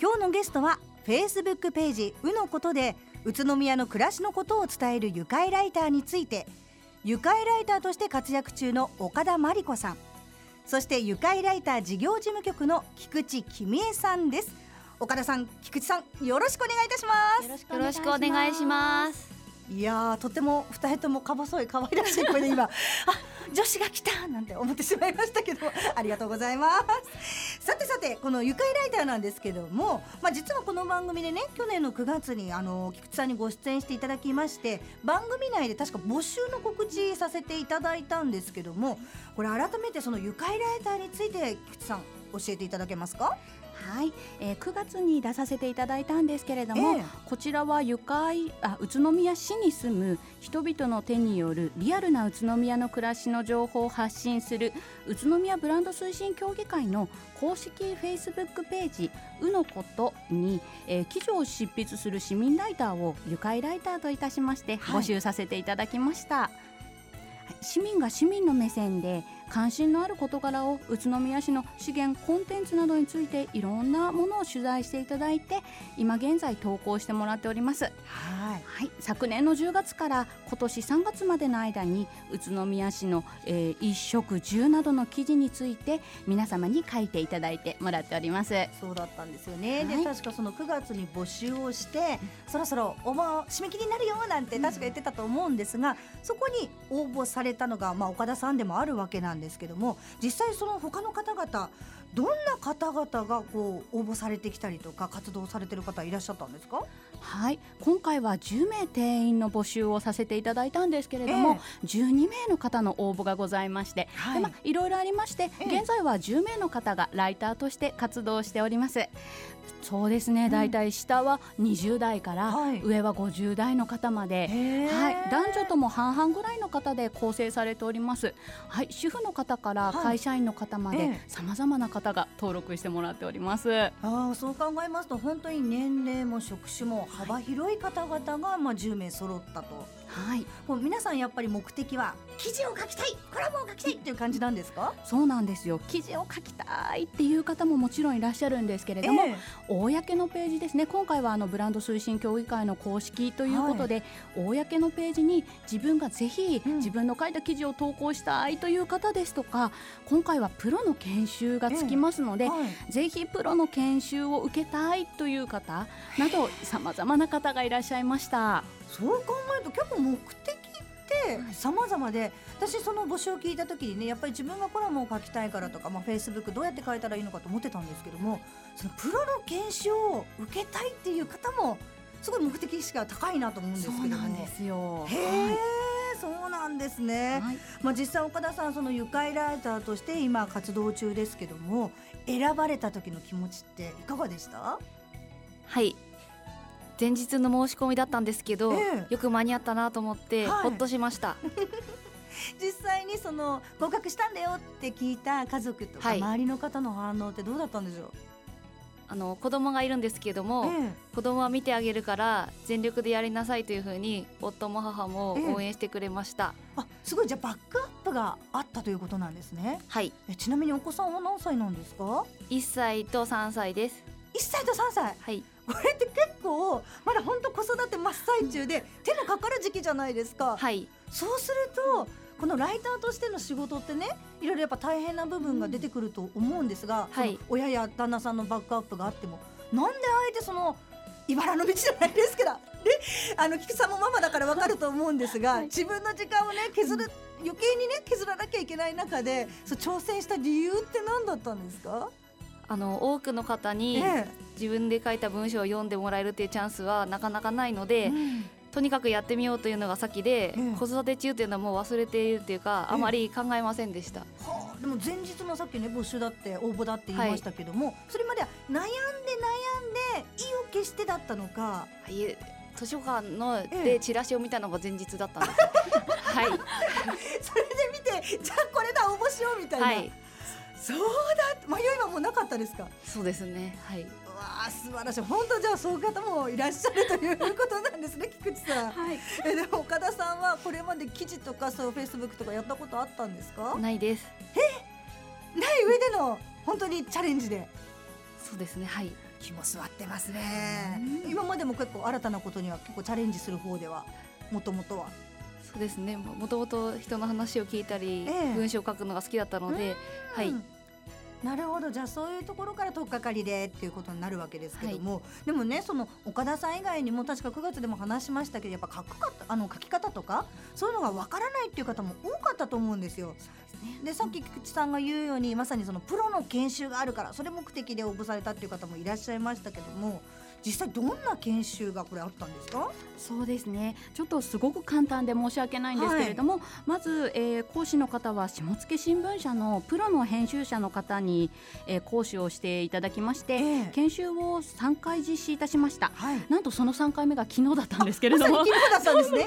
今日のゲストはフェイスブックページ「うのこと」で宇都宮の暮らしのことを伝える愉快ライターについて愉快ライターとして活躍中の岡田真理子さん。そして愉快ライター事業事務局の菊池君恵さんです。岡田さん菊池さんよろしくお願いいたします。よろしくお願いします。いやとても二人ともか細い可愛らしい声で今あ女子が来たなんて思ってしまいましたけどありがとうございますさてさてこの愉快ライターなんですけども、まあ、実はこの番組でね去年の9月にあの菊池さんにご出演していただきまして番組内で確か募集の告知させていただいたんですけどもこれ改めてその愉快ライターについて菊池さん教えていただけますか？はい、えー、9月に出させていただいたんですけれども、えー、こちらは愉快あ宇都宮市に住む人々の手によるリアルな宇都宮の暮らしの情報を発信する宇都宮ブランド推進協議会の公式フェイスブックページ「うのことに」えー、記事を執筆する市民ライターを愉快ライターといたしまして募集させていただきました。はい。市民が市民の目線で関心のある事柄を宇都宮市の資源コンテンツなどについていろんなものを取材していただいて今現在投稿してもらっております。はい、はい、昨年の10月から今年3月までの間に宇都宮市の、えー、一食住などの記事について皆様に書いていただいてもらっております。そうだったんですよね、はい、で確かその9月に募集をしてそろそろ応募締め切りになるよなんて確か言ってたと思うんですが、うん、そこに応募されたのが、まあ、岡田さんでもあるわけなんんですけども実際その他の方々どんな方々がこう応募されてきたりとか活動されてる方いらっしゃったんですか？はい。今回は10名定員の募集をさせていただいたんですけれども、えー、12名の方の応募がございまして、はい。でまあ、いろいろありまして、えー、現在は10名の方がライターとして活動しております。そうですね、大体下は20代から上は50代の方まで、はい、男女とも半々ぐらいの方で構成されております。はい、主婦の方から会社員の方まで、さまざまな方が登録してもらっております。ああ、そう考えますと、本当に年齢も職種も幅広い方々がまあ10名揃ったと。はい、もう皆さんやっぱり目的は記事を書きたいコラムを書きたいっていう感じなんですか？そうなんですよ。記事を書きたいっていう方ももちろんいらっしゃるんですけれども、えー、公のページですね。今回はあのブランド推進協議会の公式ということで、はい、公のページに自分がぜひ自分の書いた記事を投稿したいという方ですとか、うん、今回はプロの研修がつきますので、えーはい、ぜひプロの研修を受けたいという方などさまざまな方がいらっしゃいました。そう考えると結構目的って様々で私その募集を聞いた時にねやっぱり自分がコラムを書きたいからとか、まあ、フェイスブックどうやって書いたらいいのかと思ってたんですけどもそのプロの研修を受けたいっていう方もすごい目的意識が高いなと思うんですけども。そうなんですよ。へー、はい。そうなんですね、はい、まあ、実際岡田さんその愉快ライターとして今活動中ですけども選ばれた時の気持ちっていかがでした？はい前日の申し込みだったんですけど、えよく間に合ったなと思って、はい、ほっとしました。実際にその合格したんだよって聞いた家族とか周りの方の反応ってどうだったんでしょう、はい、あの子供がいるんですけども、え子供は見てあげるから全力でやりなさいというふうに夫も母も応援してくれました、え、あすごい。じゃあバックアップがあったということなんですね。はい。えちなみにお子さんは何歳なんですか？1歳と3歳です1歳と3歳。はい。これって結構まだ本当子育て真っ最中で手のかかる時期じゃないですか。はい。そうするとこのライターとしての仕事ってねいろいろやっぱ大変な部分が出てくると思うんですが、はい、親や旦那さんのバックアップがあってもなんであえてその茨の道じゃないですけどであの菊さんもママだから分かると思うんですが、はい、自分の時間をね削る余計にね削らなきゃいけない中でそう挑戦した理由って何だったんですか？あの多くの方に自分で書いた文章を読んでもらえるっていうチャンスはなかなかないので、うん、とにかくやってみようというのが先で、うん、子育て中っていうのはもう忘れているっていうか、あまり考えませんでした、はあ、でも前日のさっきね募集だって応募だって言いましたけども、はい、それまでは悩んで悩んで意を決してだったのか？はい図書館のでチラシを見たのが前日だったんです。はい。それで見て、じゃあこれだ応募しようみたいな。はいそうだ迷いはもうなかったですか？そうですね。はい。わあ素晴らしい。本当じゃあそういう方もいらっしゃるということなんですね菊池さん、はい、えでも岡田さんはこれまで記事とかそうフェイスブックとかやったことあったんですか？ないです。え？ない上での本当にチャレンジで。そうですねはい。気も座ってますね、今までも結構新たなことには結構チャレンジする方ではもともとは。そうですね。もともと人の話を聞いたり、ええ、文章を書くのが好きだったので、はい、なるほど。じゃあそういうところから取っかかりでっていうことになるわけですけども、はい、でもねその岡田さん以外にも確か9月でも話しましたけどやっぱ書くかあの書き方とかそういうのがわからないっていう方も多かったと思うんですよ。でさっき菊池さんが言うようにまさにそのプロの研修があるからそれ目的で応募されたっていう方もいらっしゃいましたけども実際どんな研修がこれあったんですか？そうですね。ちょっとすごく簡単で申し訳ないんですけれども、はい、まず、えー、講師の方は下野新聞社のプロの編集者の方に、えー、講師をしていただきまして、えー、研修を3回実施いたしました、はい、なんとその3回目が昨日だったんですけれども、昨日だったんですね。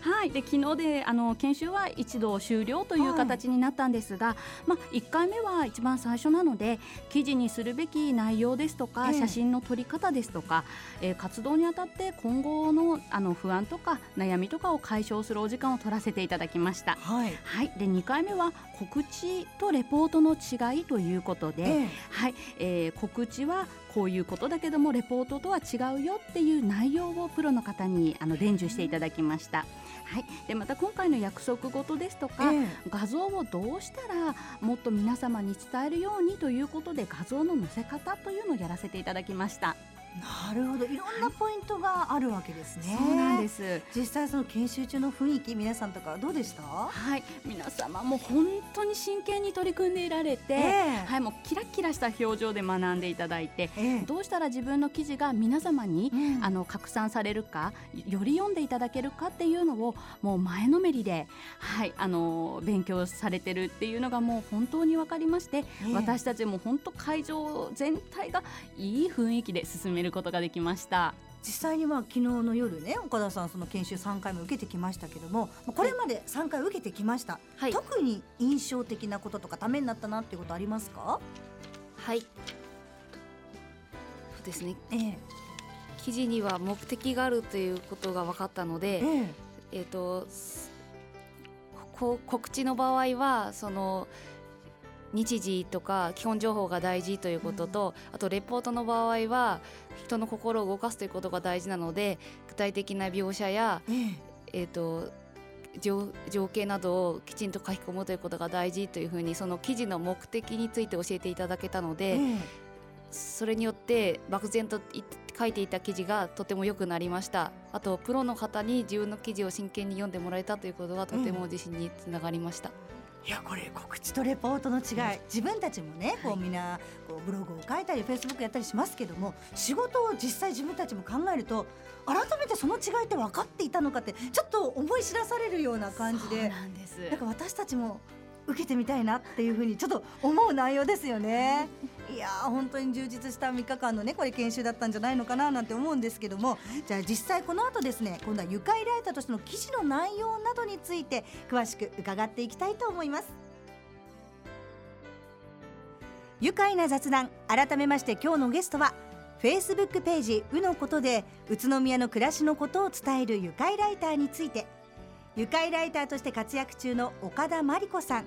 はい、で昨日であの研修は一度終了という形になったんですが、はい、まあ1回目は一番最初なので記事にするべき内容ですとか、写真の撮り方ですとか、えー、活動にあたって今後のあの不安とか悩みとかを解消するお時間を取らせていただきました。はい、はい、で2回目は告知とレポートの違いということで、えー、はい。えー、告知はこういうことだけどもレポートとは違うよっていう内容をプロの方にあの伝授していただきました。はい、でまた今回の約束事ですとか、えー、画像をどうしたらもっと皆様に伝えるようにということで画像の載せ方というのをやらせていただきました。なるほど。いろんなポイントがあるわけですね、そうなんです。実際その研修中の雰囲気皆さんとかどうでした？はい。皆様も本当に真剣に取り組んでいられて、えー、はい。もうキラキラした表情で学んでいただいて、えー、どうしたら自分の記事が皆様に、うん、あの拡散されるかより読んでいただけるかっていうのをもう前のめりではい。あの勉強されてるっていうのがもう本当に分かりまして、えー、私たちも本当会場全体がいい雰囲気で進めるることができました。実際には昨日の夜ね岡田さんその研修3回も受けてきましたけどもこれまで3回受けてきました、はい、特に印象的なこととかためになったなっていうことありますか？はい。そうですね、ええ、記事には目的があるということが分かったので、ええ。えーと告知の場合はその日時とか基本情報が大事ということと、うん、あとレポートの場合は人の心を動かすということが大事なので具体的な描写や、えー、えーと情情景などをきちんと書き込むということが大事というふうにその記事の目的について教えていただけたので、えー、それによって漠然と書いていた記事がとても良くなりました。あとプロの方に自分の記事を真剣に読んでもらえたということがとても自信につながりました。うんいやこれ告知とレポートの違い。自分たちもねこうみんなこうブログを書いたりフェイスブックやったりしますけども仕事を実際自分たちも考えると改めてその違いって分かっていたのかってちょっと思い知らされるような感じで。なんか私たちも受けてみたいなっていうふうにちょっと思う内容ですよね。いや本当に充実した3日間のねこれ研修だったんじゃないのかななんて思うんですけどもじゃあ実際この後ですね今度は愉快ライターとしての記事の内容などについて詳しく伺っていきたいと思います。愉快な雑談改めまして今日のゲストはフェイスブックページ「うのこと」で宇都宮の暮らしのことを伝える愉快ライターについて愉快ライターとして活躍中の岡田真理子さん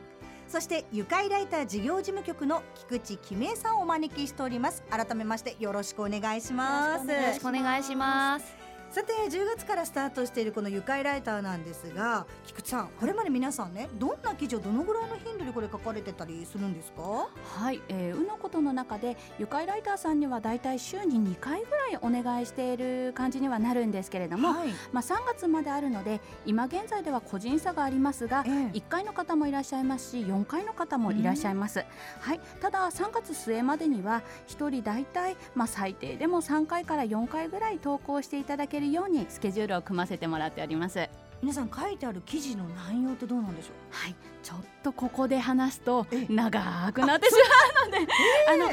そして愉快ライター事業事務局の菊池紀明さんをお招きしております。改めましてよろしくお願いします。よろしくお願いします。さて10月からスタートしているこの愉快ライターなんですが菊池さんこれまで皆さんねどんな記事をどのぐらいの頻度でこれ書かれてたりするんですか？はい、えー、うのことの中で愉快ライターさんにはだいたい週に2回ぐらいお願いしている感じにはなるんですけれども、はい、まあ3月まであるので今現在では個人差がありますが、えー、1回の方もいらっしゃいますし4回の方もいらっしゃいます、はい。ただ3月末までには1人だいたいまあ最低でも3回から4回ぐらい投稿していただけるようにスケジュールを組ませてもらっております。皆さん書いてある記事の内容ってどうなんでしょう？はい。ちょっとここで話すと長くなってしまうので、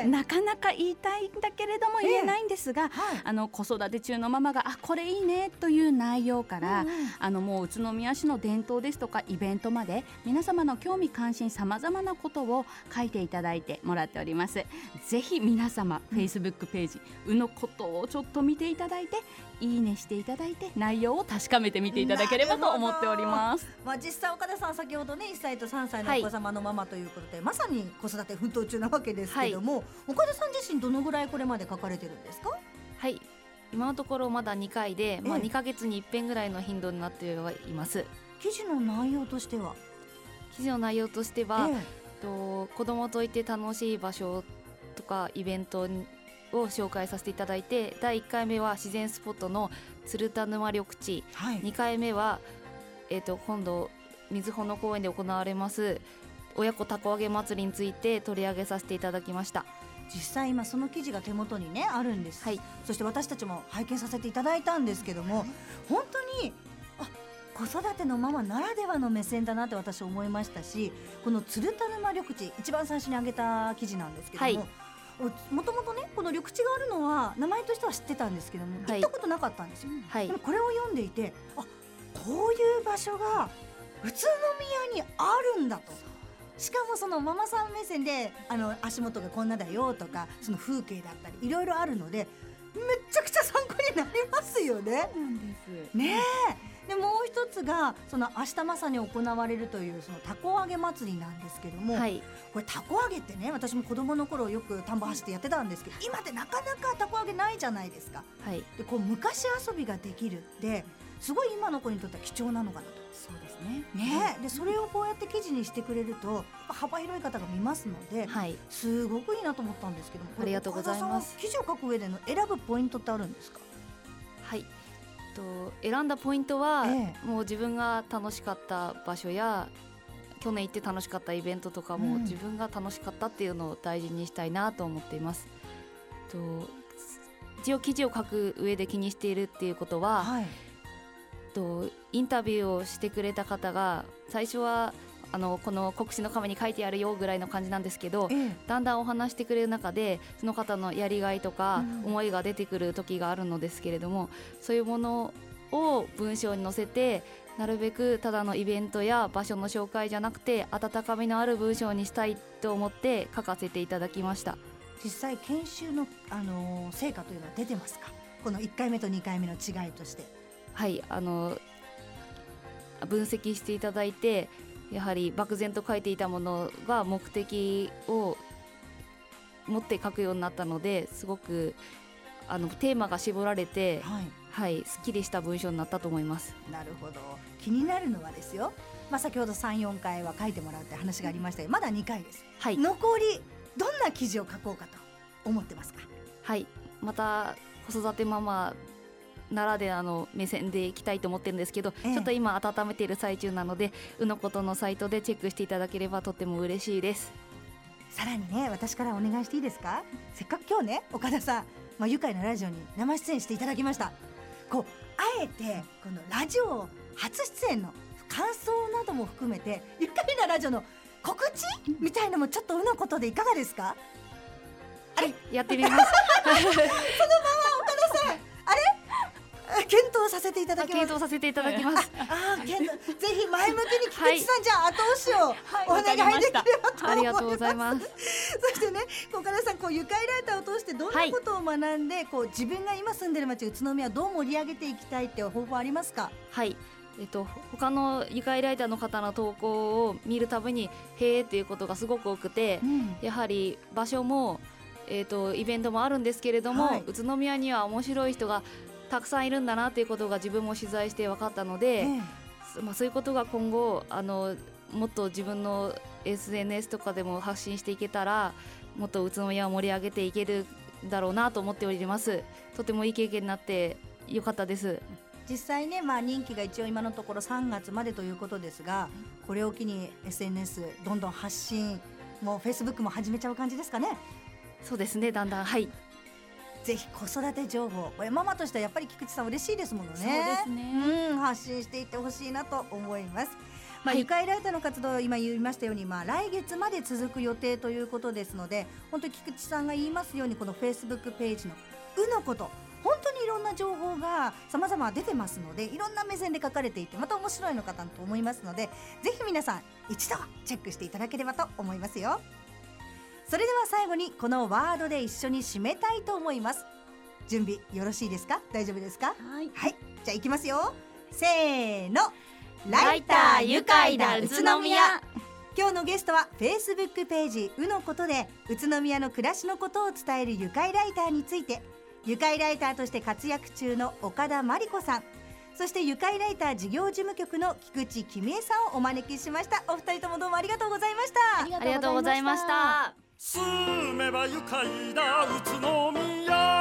あのなかなか言いたいんだけれども言えないんですが、はい、あの子育て中のママがあこれいいねという内容から、うん、あのもう宇都宮市の伝統ですとかイベントまで皆様の興味関心さまざまなことを書いていただいてもらっております。ぜひ皆様、フェイスブックページうのことをちょっと見ていただいていいねしていただいて。内容を確かめてみていただければなと思っております。まあ実際岡田さん先ほどね1歳と3歳のお子様のママということで、はい、まさに子育て奮闘中なわけですけども、はい、岡田さん自身どのぐらいこれまで書かれてるんですか？はい。今のところまだ2回で、まあ、2か月に1遍ぐらいの頻度になってはいます。記事の内容としては？記事の内容としては、ええ。と子供といて楽しい場所とかイベントを紹介させていただいて第1回目は自然スポットの鶴田沼緑地、はい、2回目は、えーと、今度瑞穂の公園で行われます親子たこ揚げ祭りについて取り上げさせていただきました。実際今その記事が手元にねあるんです、はい、そして私たちも拝見させていただいたんですけども、はい、本当にあ子育てのママならではの目線だなって私思いましたしこの鶴田沼緑地一番最初に挙げた記事なんですけども、はいもともとねこの緑地があるのは名前としては知ってたんですけども、はい、行ったことなかったんですよ、はい、でもこれを読んでいてあこういう場所が宇都宮にあるんだと。しかもそのママさん目線であの足元がこんなだよとかその風景だったりいろいろあるのでめちゃくちゃ参考になりますよね。ねでもう一つがその明日まさに行われるというそのたこ揚げ祭りなんですけども、はい、これたこ揚げってね私も子供の頃よく田んぼ走ってやってたんですけど今ってなかなかたこ揚げないじゃないですか。はい、でこう昔遊びができるってすごい今の子にとっては貴重なのかなと。そうですね。ね、でそれをこうやって記事にしてくれると幅広い方が見ますので、はい、すごくいいなと思ったんですけども、ありがとうございます。記事を書く上での選ぶポイントってあるんですか？はい。と選んだポイントは、ええ、もう自分が楽しかった場所や去年行って楽しかったイベントとかも、うん、自分が楽しかったっていうのを大事にしたいなと思っています。と一応記事を書く上で気にしているっていうことは、はい、とインタビューをしてくれた方が最初はあのこの国試の紙に書いてあるよぐらいの感じなんですけど、ええ、だんだんお話してくれる中でその方のやりがいとか思いが出てくる時があるのですけれども、うん、そういうものを文章に載せてなるべくただのイベントや場所の紹介じゃなくて温かみのある文章にしたいと思って書かせていただきました。実際研修の、あの成果というのは出てますか？この1回目と2回目の違いとして。はいあの分析していただいてやはり漠然と書いていたものが目的を持って書くようになったのですごくあのテーマが絞られて、はい、はい、すっきりした文章になったと思います。なるほど。気になるのはですよ、まあ、先ほど3、4回は書いてもらうって話がありましたがまだ2回です、はい、残りどんな記事を書こうかと思ってますか？はい。また子育てママならではの目線でいきたいと思ってるんですけど、ええ、ちょっと今温めている最中なのでうのことのサイトでチェックしていただければとても嬉しいです。さらにね私からお願いしていいですか？せっかく今日ね岡田さん、まあ、愉快なラジオに生出演していただきました。こうあえてこのラジオ初出演の感想なども含めて愉快なラジオの告知みたいのもちょっとうのことでいかがですか？あれやってみます。そのまま検討させていただきます。検討させていただきます。ああ検討。ぜひ前向きに菊池さん、はい、じゃあ後押しをお願いできればとありがとうございます。そしてね岡田さんこう愉快ライターを通してどんなことを学んで、はい、こう自分が今住んでる町宇都宮をどう盛り上げていきたいっていう方法ありますか？はい。えっと、他の愉快ライターの方の投稿を見るたびにへえっていうことがすごく多くて、うん、やはり場所も、えっと、イベントもあるんですけれども、はい、宇都宮には面白い人がたくさんいるんだなということが自分も取材して分かったので、ええ、まあ、そういうことが今後あのもっと自分の SNS とかでも発信していけたらもっと宇都宮を盛り上げていけるだろうなと思っております。とてもいい経験になってよかったです。実際ね、まあ、任期が一応今のところ3月までということですがこれを機に SNS どんどん発信もうフェイスブックも始めちゃう感じですかね。そうですねだんだん。はいぜひ子育て情報これママとしてはやっぱり菊池さん嬉しいですものね。そうですね、うん、発信していってほしいなと思います。まあ、愉快ライターの活動今言いましたように、まあ、来月まで続く予定ということですので本当に菊池さんが言いますようにこのフェイスブックページの「う」のこと本当にいろんな情報がさまざま出てますのでいろんな目線で書かれていてまた面白いのかなと思いますのでぜひ皆さん一度チェックしていただければと思いますよ。それでは最後にこのワードで一緒に締めたいと思います。準備よろしいですか？大丈夫ですか？はい、はい、じゃあいきますよ。せーの。ライター愉快だ。宇都宮。今日のゲストはフェイスブックページ「うのこと」で宇都宮の暮らしのことを伝える愉快ライターについて愉快ライターとして活躍中の岡田真理子さん。そして愉快ライター事業事務局の菊池君恵さんをお招きしました。お二人ともどうもありがとうございました。ありがとうございました住めば愉快な宇都宮。